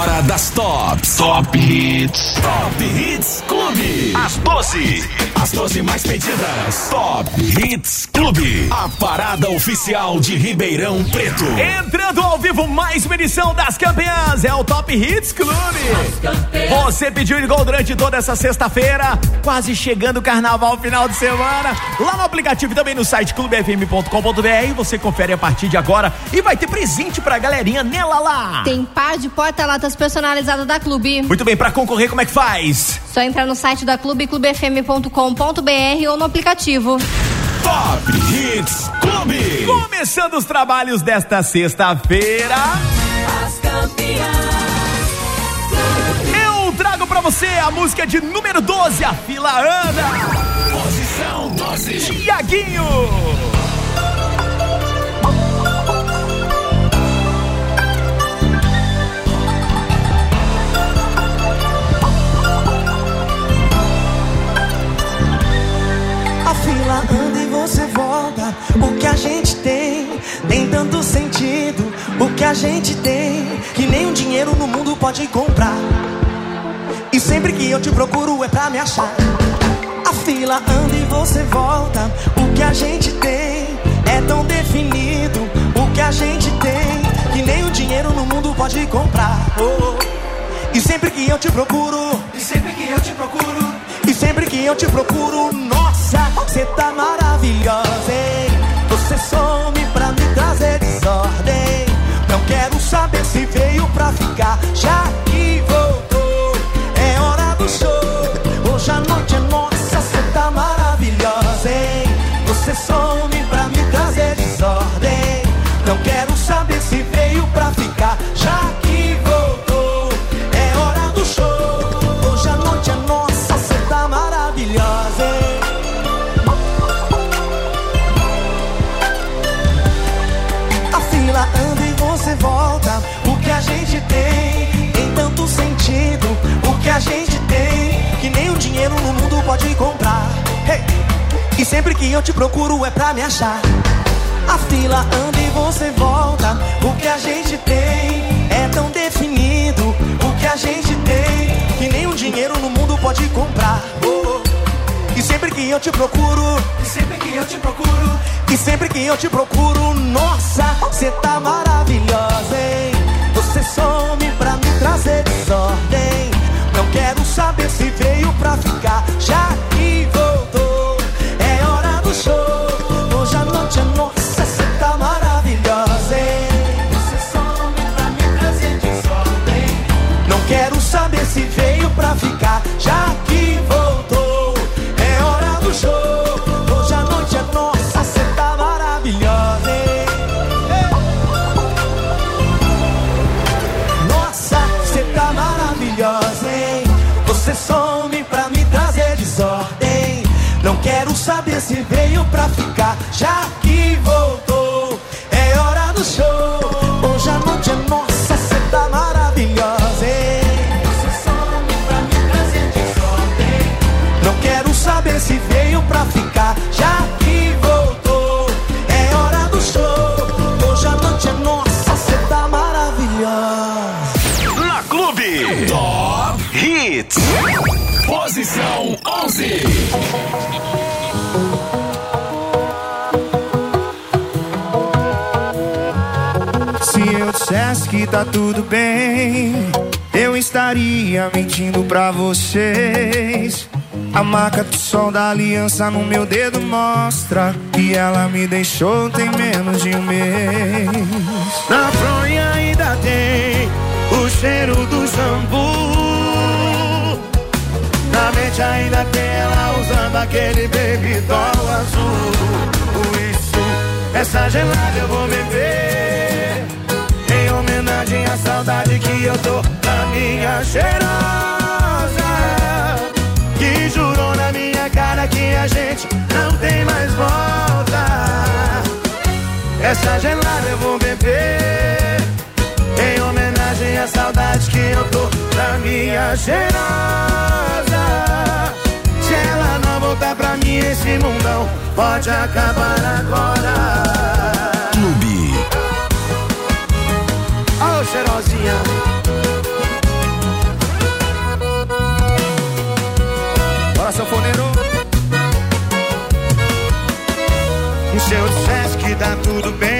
hora das tops. Top Hits. Top Hits Clube. As 12. As 12 mais pedidas. Top Hits Clube. A parada oficial de Ribeirão Preto. Entrando ao vivo, mais uma edição das campeãs. É o Top Hits Clube. Você pediu e ligou durante toda essa sexta-feira. Quase chegando o carnaval final de semana. Lá no aplicativo e também no site clubefm.com.br. Você confere a partir de agora e vai ter presente pra galerinha nela lá. Tem par de porta-latas personalizadas da Clube. Muito bem, pra concorrer, como é que faz? Só entrar no site da Clube, clubefm.com.br ou no aplicativo. Top Hits Clube. Começando os trabalhos desta sexta-feira. As campeãs. Eu trago pra você a música de número 12, a fila anda. Posição 12. Tiaguinho. Fila anda e você volta. O que a gente tem tem tanto sentido. O que a gente tem que nem um dinheiro no mundo pode comprar. E sempre que eu te procuro é pra me achar. A fila anda e você volta. O que a gente tem é tão definido. O que a gente tem que o dinheiro no mundo pode comprar. Oh, oh. E sempre que eu te procuro, e sempre que eu te procuro, e sempre que eu te procuro, nossa, você tá maravilhosa, hein? Você some pra me trazer desordem. Não quero saber se veio pra ficar, já sempre que eu te procuro é pra me achar. A fila anda e você volta. O que a gente tem é tão definido. O que a gente tem que o dinheiro no mundo pode comprar. Oh. E sempre que eu te procuro, e sempre que eu te procuro, e sempre que eu te procuro, nossa, você tá maravilhosa, Hits. Posição 11. Se eu dissesse que tá tudo bem, eu estaria mentindo pra vocês. A marca do sol da aliança no meu dedo mostra que ela me deixou tem menos de um mês. Na fronha ainda tem o cheiro do shampoo. Mente ainda tem ela usando aquele baby doll azul. Isso, essa gelada eu vou beber. Em homenagem à saudade que eu tô da minha cheirosa. Que jurou na minha cara que a gente não tem mais volta. Essa gelada eu vou beber. Em hoje é a saudade que eu tô da minha cheirosa. Se ela não voltar pra mim, esse mundão pode acabar agora. Clube. Ô, oh, cheirosinha. Bora, sanfoneiro. Se eu dissesse que dá tá tudo bem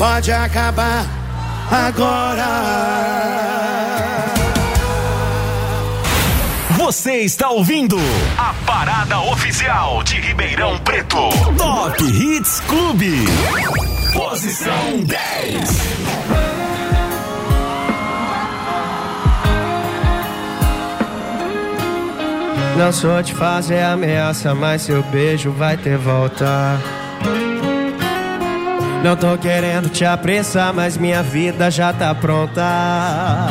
Pode acabar agora. Você está ouvindo a parada oficial de Ribeirão Preto. Top Hits Clube. Posição 10. Não sou de fazer ameaça, mas seu beijo vai ter volta. Não tô querendo te apressar, mas minha vida já tá pronta.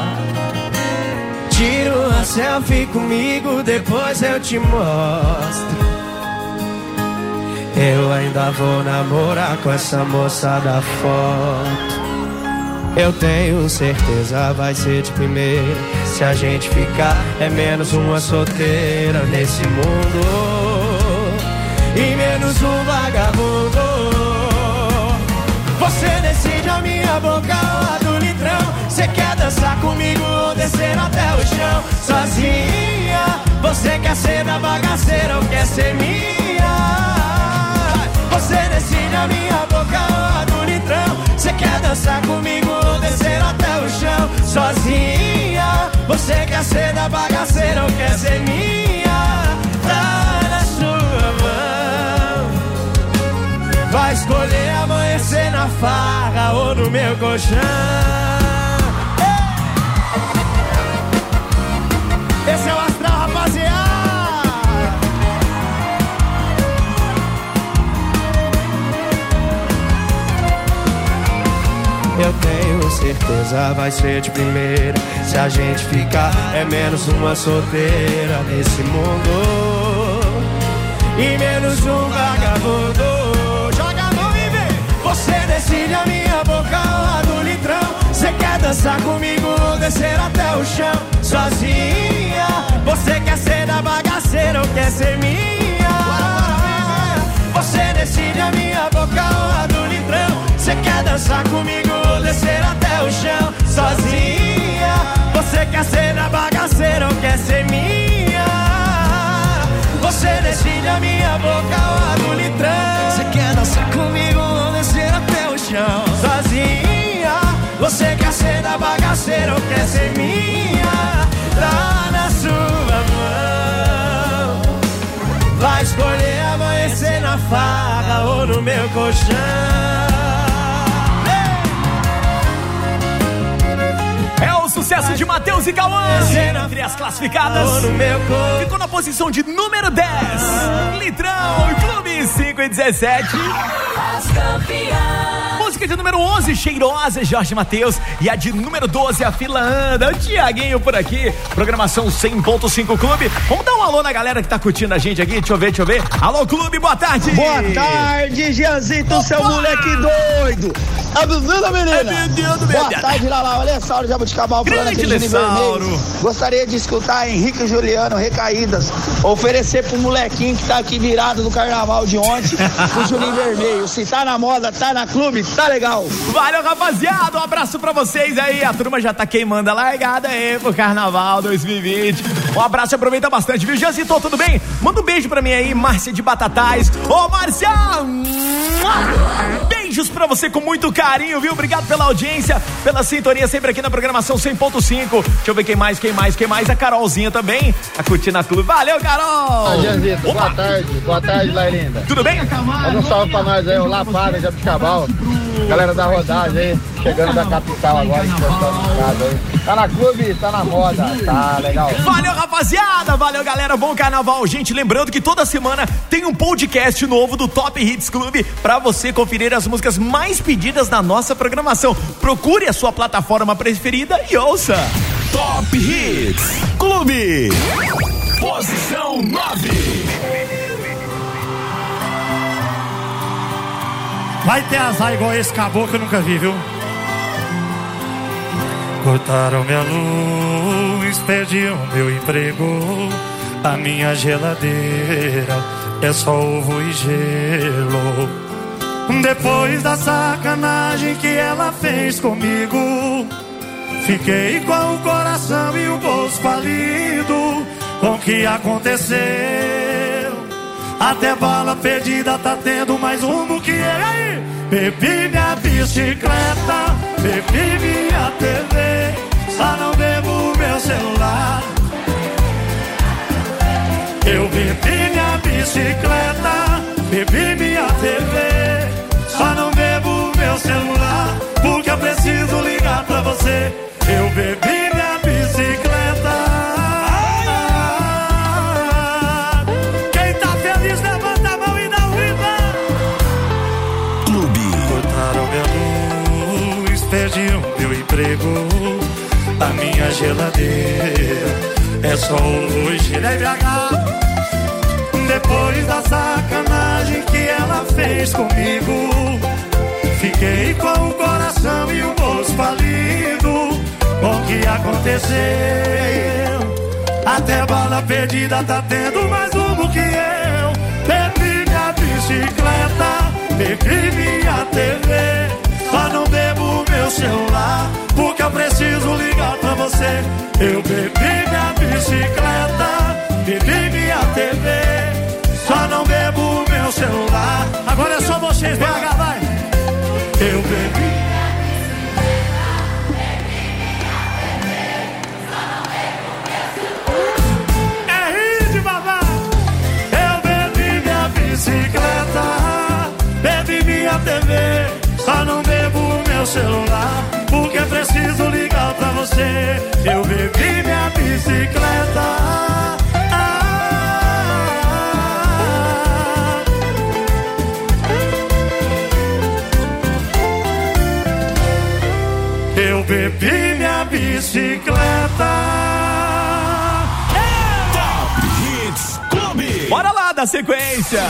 Tira uma selfie comigo, depois eu te mostro. Eu ainda vou namorar com essa moça da foto. Eu tenho certeza vai ser de primeira. Se a gente ficar, é menos uma solteira nesse mundo. E menos um vagabundo. Você decide a minha boca ou a do litrão. Você quer dançar comigo ou descer até o chão? Sozinha, você quer ser da bagaceira ou quer ser minha? Você decide a minha boca ou a do litrão. Você quer dançar comigo ou descer até o chão? Sozinha, você quer ser da bagaceira ou quer ser minha? Vai escolher amanhecer na farra ou no meu colchão. Esse é o astral, rapaziada. Eu tenho certeza vai ser de primeira. Se a gente ficar, é menos uma solteira nesse mundo. E menos um vagabundo. Decide a minha boca a do litrão. Você quer dançar comigo ou descer até o chão? Sozinha. Você quer ser da bagaceira ou quer ser minha? Você decide a minha boca a do litrão. Você quer dançar comigo ou descer até o chão? Sozinha. Você quer ser da bagaceira ou quer ser minha? Você decide a minha boca quer ser minha? Tá na sua mão. Vai escolher amanhecer na farra ou no meu colchão. É o sucesso de Matheus e Cauã. Entre as classificadas. Ficou na posição de número 10. Litrão, Clube 5 e 17. As campeãs. Música de número 11, Cheirosa, Jorge Matheus. E a de número 12, a fila anda. O Tiaguinho por aqui. Programação 100.5 Clube. Vamos dar um alô na galera que tá curtindo a gente aqui. Deixa eu ver, deixa eu ver. Alô, Clube, boa tarde. Boa tarde, Gianzito, seu moleque doido. Tá ouvindo, menina? É menino, Boa menina. tarde, Lala. Olha só, Jabuticabal falando aqui de. Vermelho. Gostaria de escutar Henrique e Juliano, Recaídas. Oferecer pro molequinho que tá aqui virado no carnaval de ontem, o Juninho Vermelho. Se tá na moda, tá na clube, tá legal. Valeu, rapaziada. Um abraço pra vocês aí. A turma já tá queimando a largada aí pro Carnaval 2020. Um abraço e aproveita bastante, viu? Jancito, tudo bem? Manda um beijo pra mim aí, Márcia de Batatais. Ô, Márcia! Beijos pra você com muito carinho, viu? Obrigado pela audiência, pela sintonia sempre aqui na programação 100.5. Deixa eu ver quem mais, quem mais, quem mais. A Carolzinha também, a Curtina Clube. Valeu, Carol! Ah, Janzito, boa tarde, boa tarde, Lairinda. Tudo bem? Manda um salve pra nós aí, o Lapada, Jabuticabal. Galera da rodagem aí, chegando da capital agora, encostando aí. Tá na clube, tá na moda, tá legal. Valeu, rapaziada! Valeu, galera! Bom carnaval! Gente, lembrando que toda semana tem um podcast novo do Top Hits Clube pra você conferir as músicas mais pedidas na nossa programação. Procure a sua plataforma preferida e ouça! Top Hits Clube. Posição 9. Vai ter azar igual esse caboclo que eu nunca vi, viu? Cortaram minha luz, perdi o meu emprego. A minha geladeira é só ovo e gelo. Depois da sacanagem que ela fez comigo, fiquei com o coração e o bolso falido. Com o que aconteceu? Até bala perdida tá tendo mais rumo que ele aí. Bebi minha bicicleta, bebi minha TV, só não bebo meu celular. Eu bebi minha bicicleta, bebi minha TV, só não bebo meu celular, porque eu preciso ligar pra você. Eu bebi minha geladeira é só hoje. Ele é. Depois da sacanagem que ela fez comigo, fiquei com o coração e o bolso falido. O que aconteceu? Até bala perdida tá tendo mais rumo que eu. Bebi minha bicicleta, bebi minha TV. Não bebo meu celular, porque eu preciso ligar pra você. Eu bebi minha bicicleta, bebi minha TV. Só não bebo meu celular. Agora é só vocês, BH, vai. Eu bebi. Celular, porque preciso ligar pra você. Eu bebi minha bicicleta. Ah. Eu bebi minha bicicleta. Top Hits Clube. Bora lá da sequência!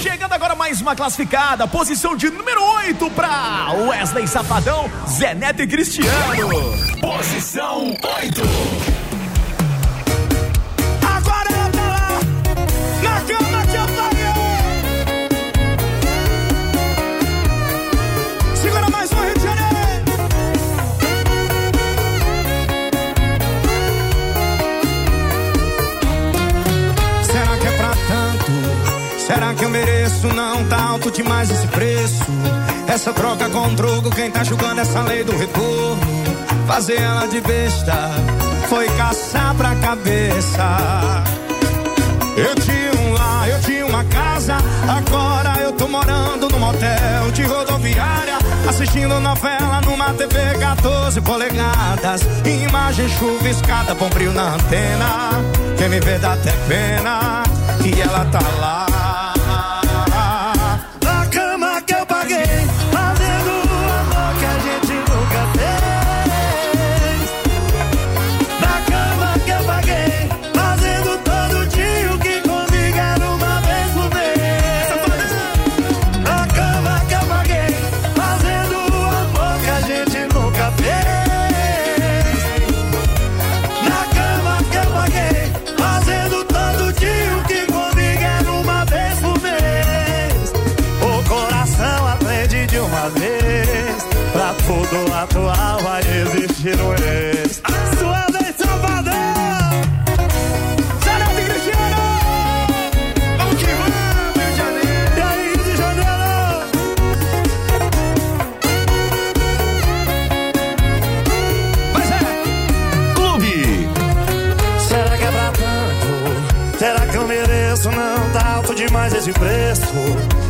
Chegando agora mais uma classificada, posição de número 8 pra Wesley Safadão, Zé Neto e Cristiano. Posição 8. Será que eu mereço? Não tá alto demais esse preço. Essa troca com drogo, quem tá julgando essa lei do retorno? Fazer ela de besta foi caçar pra cabeça. Eu tinha um lar, eu tinha uma casa. Agora eu tô morando num motel de rodoviária. Assistindo novela numa TV 14 polegadas. Imagem chuviscada, bom brilho na antena. Quem me vê dá até pena. E ela tá lá.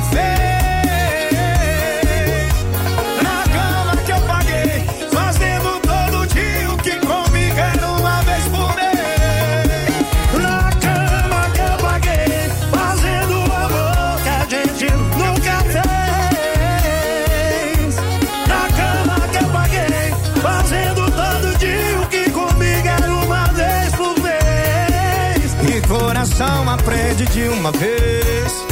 fez. Na cama que eu paguei, fazendo todo dia o que comigo era uma vez por mês. Na cama que eu paguei, fazendo amor que a gente nunca fez. Na cama que eu paguei, fazendo todo dia o que comigo era uma vez por mês. E coração aprende de uma vez.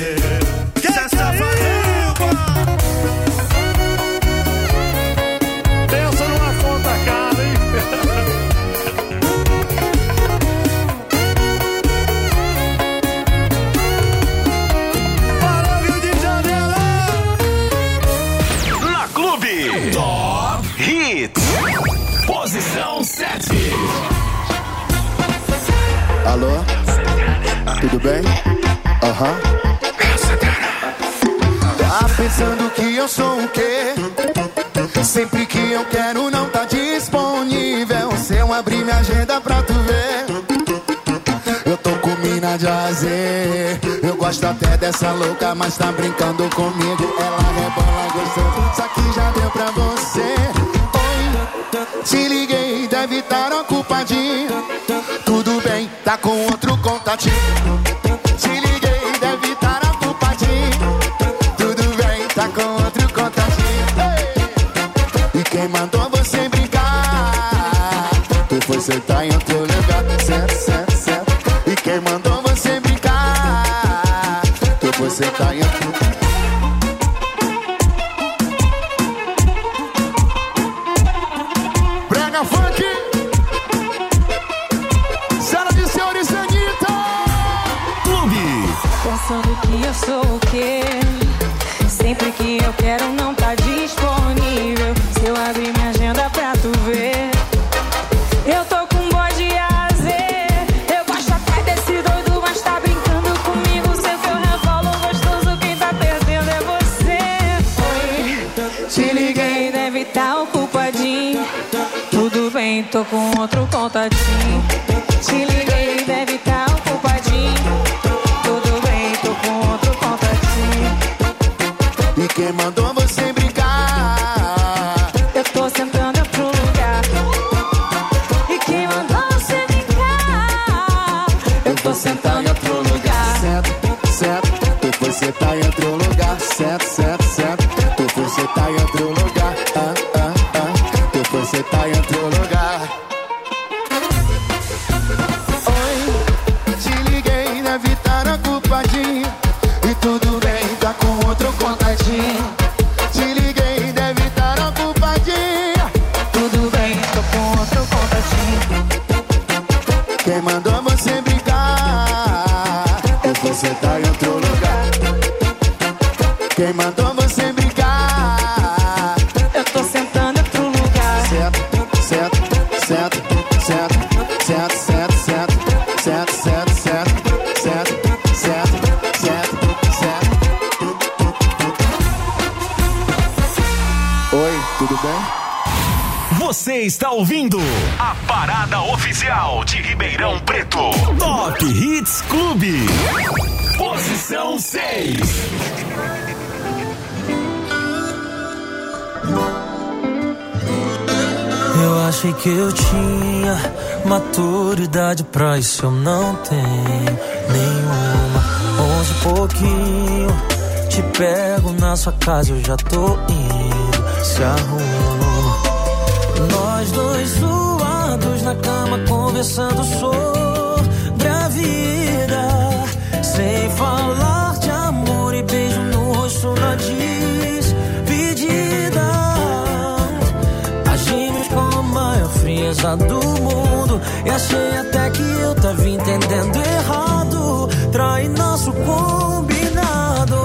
Bem? Aham. Tá pensando que eu sou o quê? Sempre que eu quero não tá disponível. Se eu abrir minha agenda pra tu ver, eu tô com mina de azer. Eu gosto até dessa louca, mas tá brincando comigo. Ela rebola gostoso, só que já deu pra você. Oi, te liguei, deve estar ocupadinho. Tudo bem, tá com outro contatinho. Você tá em outro lugar, certo, certo. Que eu tinha maturidade pra isso, eu não tenho nenhuma. Onze pouquinho, te pego na sua casa, eu já tô indo, se arruma. Nós dois suados na cama, conversando sobre a vida, sem falar de amor e beijo no rosto na. Frieza do mundo e achei até que eu tava entendendo errado. Trai nosso combinado.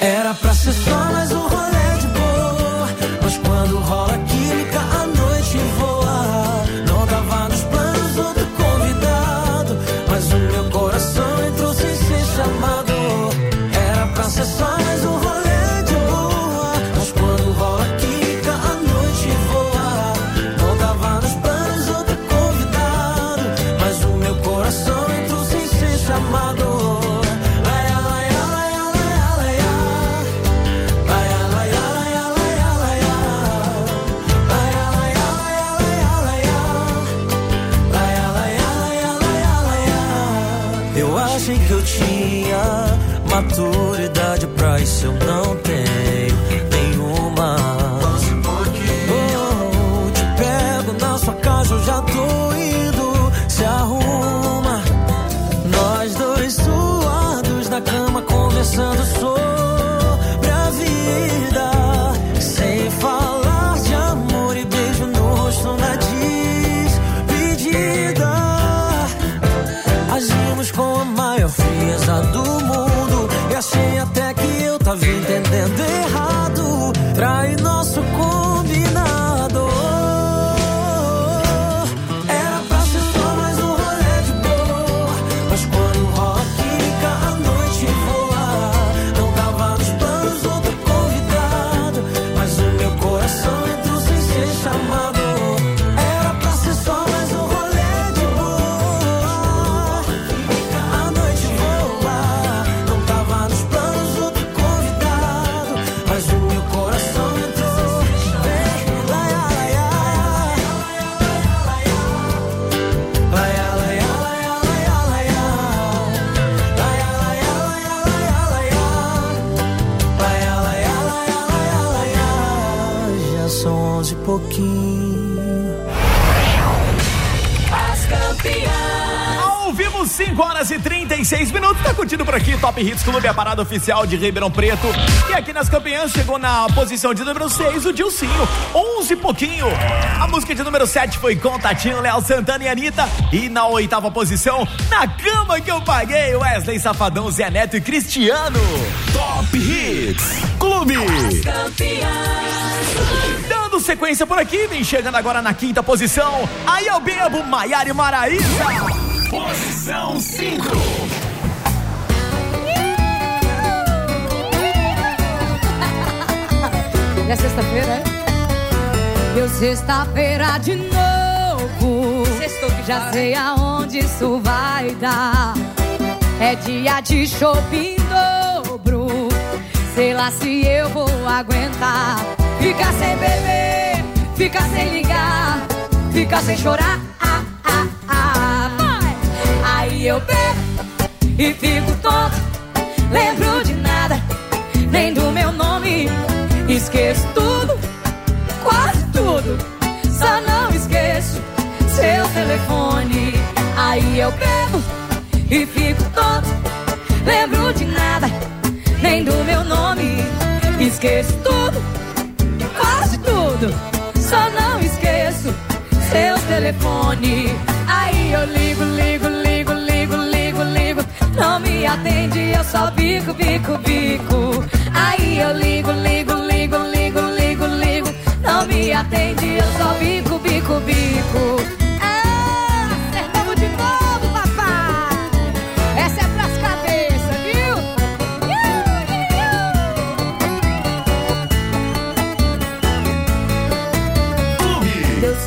Era pra ser só mais um rolê de boa. Mas quando rola química, isso, eu não pouquinho. As campeãs. Ao vivo, 5 horas e 36 minutos. Tá curtindo por aqui, Top Hits Clube, a parada oficial de Ribeirão Preto. E aqui nas campeãs chegou na posição de número 6 o Dilcinho, 11 e pouquinho. A música de número 7 foi Contatinho, Léo Santana e Anitta. E na oitava posição, na cama que eu paguei, Wesley Safadão, Zé Neto e Cristiano. Top Hits Clube. As campeãs. Dando sequência por aqui, vem chegando agora na quinta posição. Aí eu bebo, Maiara e Maraísa. Posição 5. É sexta-feira, é? Deu sexta-feira de novo. Sextou que Já sei aonde isso vai dar. É dia de shopping dobro. Sei lá se eu vou aguentar. Sem beber, ficar sem ligar, ficar sem chorar. Ah, ah, ah. Aí eu bebo e fico tonto. Lembro de nada, nem do meu nome. Esqueço tudo, quase tudo. Só não esqueço seu telefone. Aí eu bebo e fico tonto. Lembro de nada, nem do meu nome. Esqueço tudo, tudo. Só não esqueço seu telefone. Aí eu ligo, ligo, ligo, ligo, ligo, ligo. Não me atende, eu só bico, bico, bico. Aí eu ligo, ligo, ligo, ligo, ligo, ligo. Não me atende, eu só bico, bico, bico.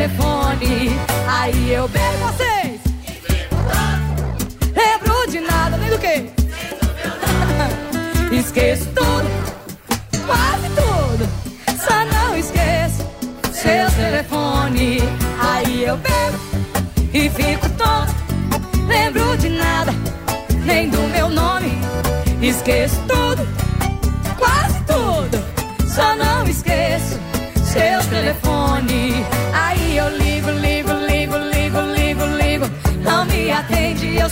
telefone. Aí eu bebo vocês. Lembro de nada, nem do que? Esqueço tudo, quase tudo. Só não esqueço seu telefone. Aí eu bebo e fico tonto. Lembro de nada, nem do meu nome. Esqueço tudo, quase tudo. Só não esqueço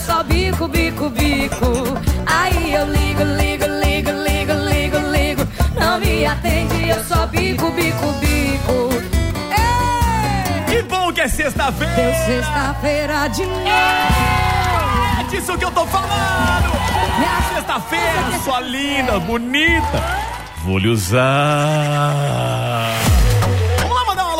só bico, bico, bico. Aí eu ligo, ligo, ligo, ligo, ligo, ligo. Não me atende, eu só bico, bico, bico. Que bom que é sexta-feira! Deu sexta-feira de novo. É disso que eu tô falando! Sexta-feira, sua linda, bonita. Vou lhe usar.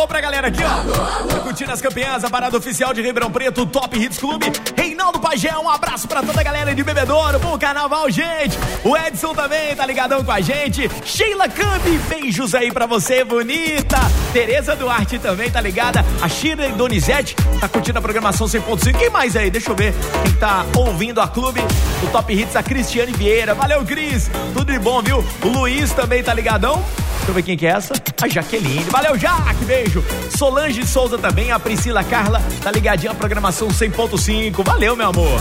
Pra galera aqui, ó. Tá curtindo as campeãs, a parada oficial de Ribeirão Preto, Top Hits Clube. Reinaldo Pagé, um abraço pra toda a galera de Bebedouro. Bom carnaval, gente. O Edson também tá ligadão com a gente. Sheila Campi, beijos aí pra você, bonita. Tereza Duarte também tá ligada. A Shirley Donizete tá curtindo a programação 100.5. Quem mais aí? Deixa eu ver quem tá ouvindo a clube do Top Hits, a Cristiane Vieira. Valeu, Cris. Tudo de bom, viu? O Luiz também tá ligadão. Deixa eu ver quem que é essa. A Jaqueline. Valeu, Jaque. Beijo. Solange Souza também. A Priscila Carla tá ligadinha a programação 100.5. Valeu, meu amor.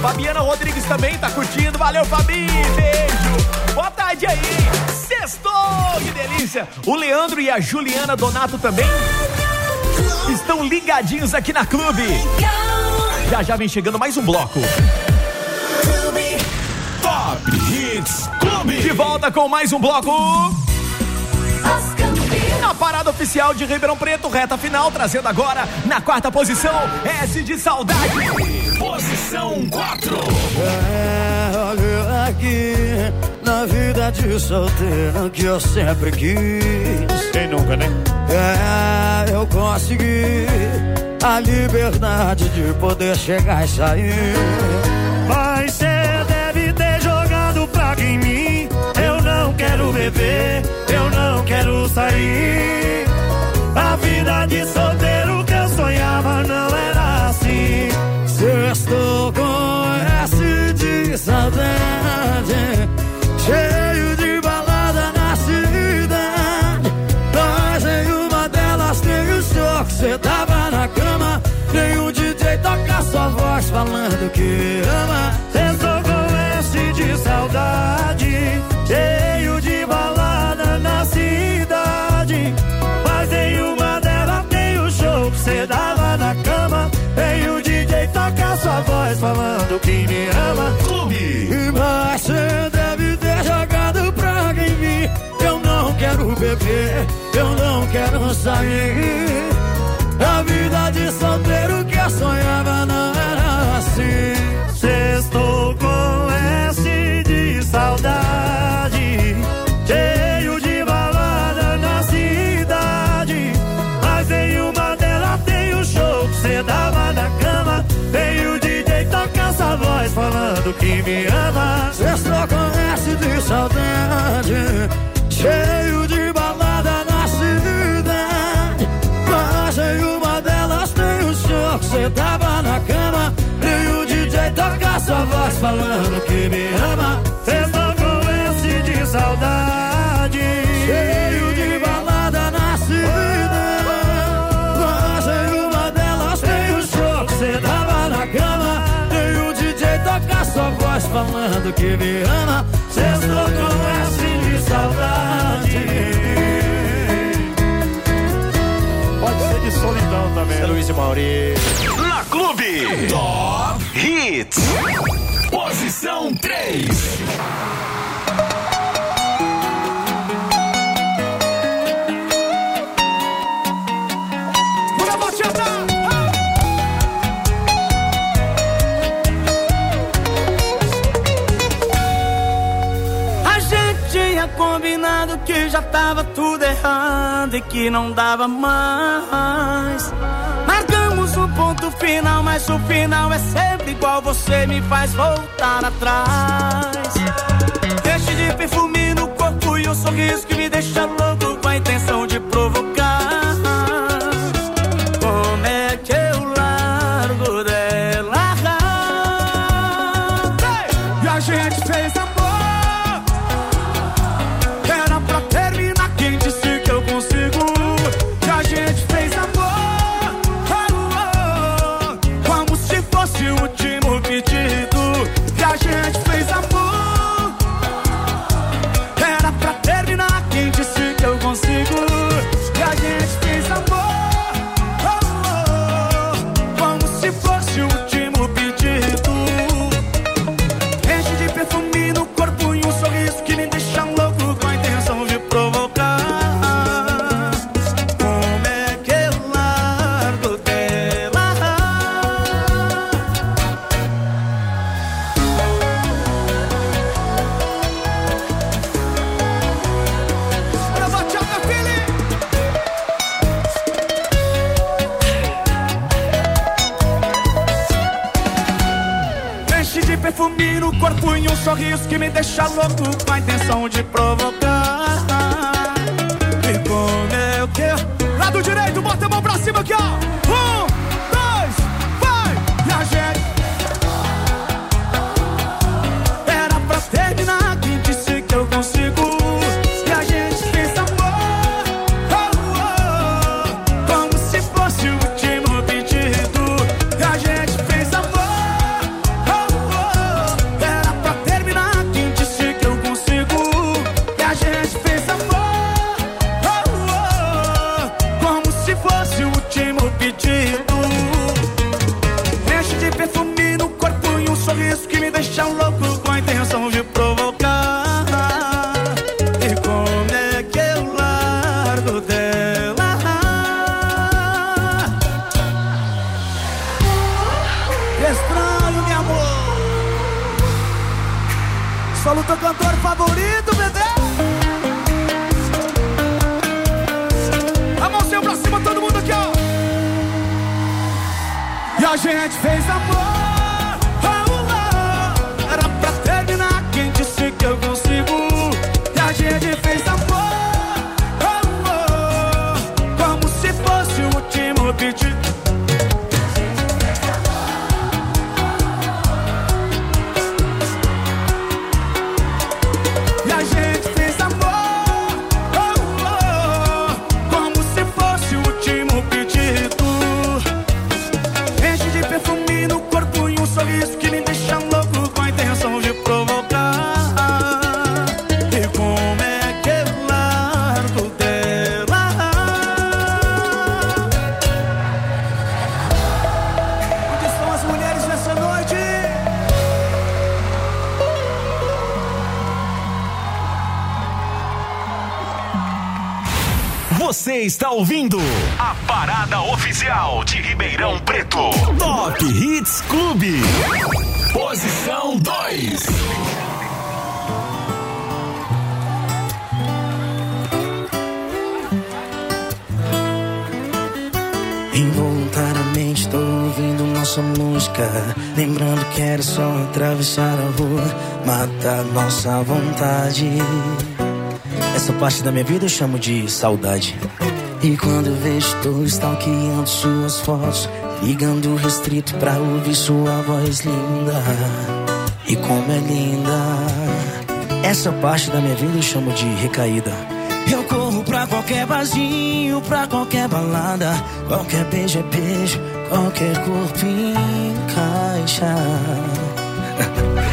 Fabiana Rodrigues também tá curtindo. Valeu, Fabi. Beijo. Boa tarde aí. Sextou. Que delícia. O Leandro e a Juliana Donato também estão ligadinhos aqui na clube. Já já vem chegando mais um bloco. Top Hits. De volta com mais um bloco. Na parada oficial de Ribeirão Preto, reta final, trazendo agora na quarta posição S de Saudade. Posição 4. É, olha aqui, na vida de solteiro que eu sempre quis. Quem nunca, né? É, eu consegui a liberdade de poder chegar e sair. Que ama. Sextou com S de saudade, cheio de balada na cidade. Mas em uma delas tem o show que cê dava na cama. Tem o DJ toca sua voz falando que me ama. Clube. Mas cê deve ter jogado praga em mim. Eu não quero beber, eu não quero sair. A vida de solteiro que eu sonhava não que me ama. Sextou com S de saudade, cheio de balada na cidade. Mas em uma delas tem o show que cê tava na cama. E o DJ toca sua voz falando que voz falando que me ama. Sextou com S de saudade. Pode ser de solidão também. É Luiz e Mauri. Na Clube. Top Hits. Posição 3. já tava tudo errado e que não dava mais. Marcamos um ponto final, mas o final é sempre igual. Você me faz voltar atrás. Deixe de perfume no corpo e o um sorriso que me deixa louco nossa vontade. Essa parte da minha vida eu chamo de saudade. E quando vejo, estou stalkeando suas fotos. Ligando restrito pra ouvir sua voz linda. E como é linda. Essa parte da minha vida eu chamo de recaída. Eu corro pra qualquer barzinho, pra qualquer balada. Qualquer beijo é beijo, qualquer corpo encaixa.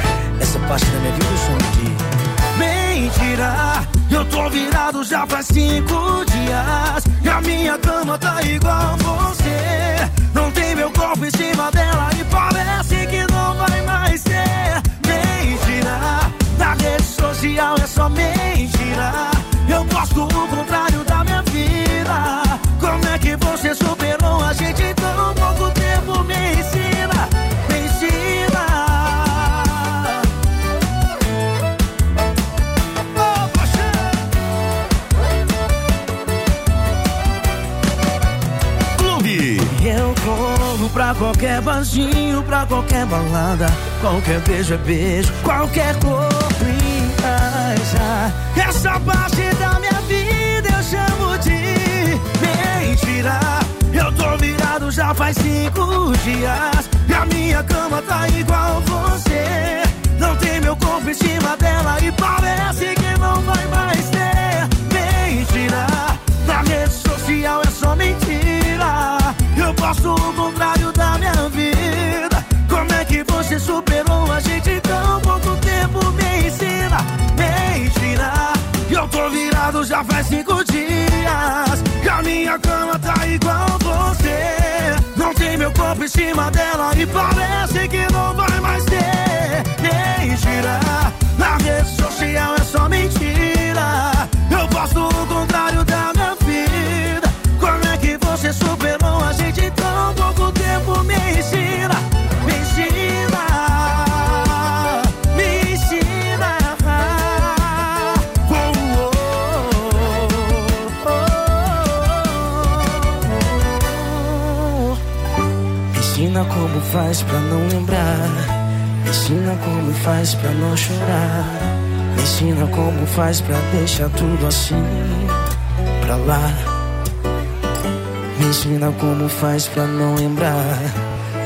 parte da minha vida mentira. Eu tô virado já faz cinco dias. E a minha cama tá igual você. Não tem meu corpo em cima dela e parece que não vai mais ser. Mentira. Na rede social é só mentira. Eu gosto o contrário da minha vida. Como é que você soube? Qualquer barzinho, pra qualquer balada. Qualquer beijo é beijo, qualquer corpo encaixa. Essa parte da minha vida eu chamo de mentira. Eu tô virado já faz cinco dias. E a minha cama tá igual você. Não tem meu corpo em cima dela e parece que não vai mais ter. Mentira, na rede social é só mentira. Eu posto o já faz cinco dias. E a minha cama tá igual você. Não tem meu corpo em cima dela e parece que não vai mais ter. Mentira, na rede social é só mentira. Eu posto o contrário da minha vida. Como é que você superou faz pra não lembrar. Me ensina como faz pra não chorar. Me ensina como faz pra deixar tudo assim pra lá. Me ensina como faz pra não lembrar.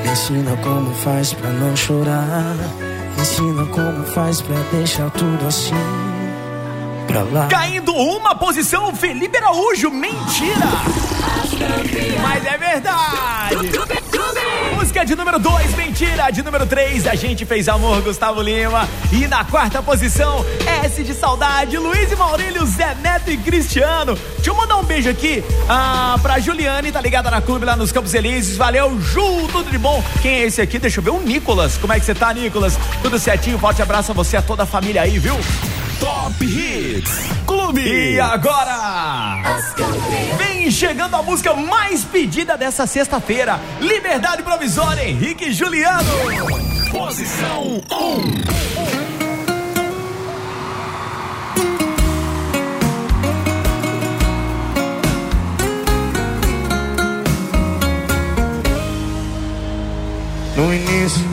Me ensina como faz pra não chorar. Me ensina como faz pra deixar tudo assim pra lá. Caindo uma posição, Felipe Araújo, mentira! Mas é verdade! Música de número 2, mentira. De número 3, a gente fez amor, Gustavo Lima. E na quarta posição, S de saudade, Luiz e Maurílio, Zé Neto e Cristiano. Deixa eu mandar um beijo aqui ah, pra Juliane, tá ligada na clube lá nos Campos Elíseos. Valeu, Ju, tudo de bom. Quem é esse aqui? Deixa eu ver, o Nicolas. Como é que você tá, Nicolas? Tudo certinho? Forte abraço a você, a toda a família aí, viu? Top Hits Clube. E agora? Vem chegando a música mais pedida dessa sexta-feira. Liberdade Provisória, Henrique e Juliano. Posição 1. No início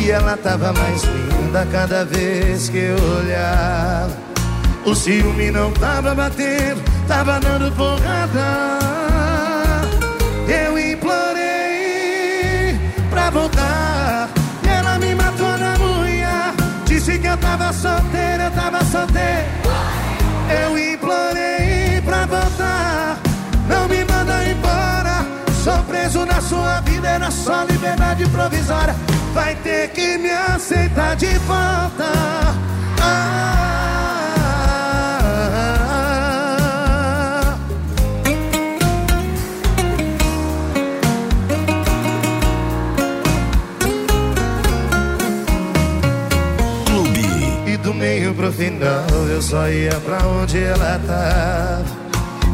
E ela tava mais linda cada vez que eu olhava. O ciúme não tava batendo, tava dando porrada. Eu implorei pra voltar. E ela me matou na unha. Disse que eu tava solteira, eu tava solteira. Eu implorei pra voltar. Não me preso na sua vida, era só liberdade provisória. Vai ter que me aceitar de volta. Ah, Clube. E do meio pro final eu só ia pra onde ela tava.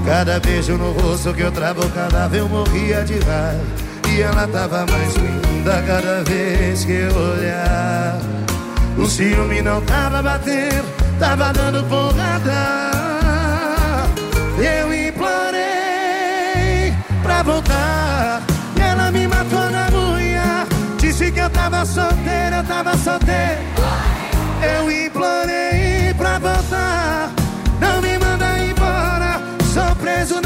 Cada beijo no rosto que eu travo, cada vez eu morria de raiva. E ela tava mais linda cada vez que eu olhava. O ciúme não tava batendo, tava dando porrada. Eu implorei pra voltar. E ela me matou na unha. Disse que eu tava solteira, eu tava solteira. Eu implorei pra voltar.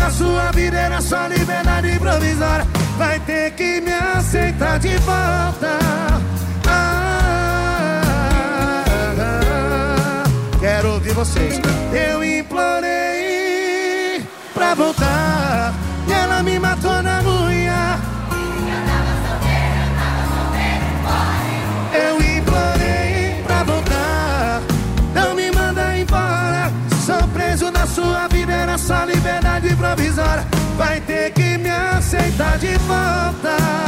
Na sua vida, era só liberdade provisória. Vai ter que me aceitar de volta. Ah, quero ouvir vocês. Eu implorei pra voltar. Provisória. Vai ter que me aceitar de volta.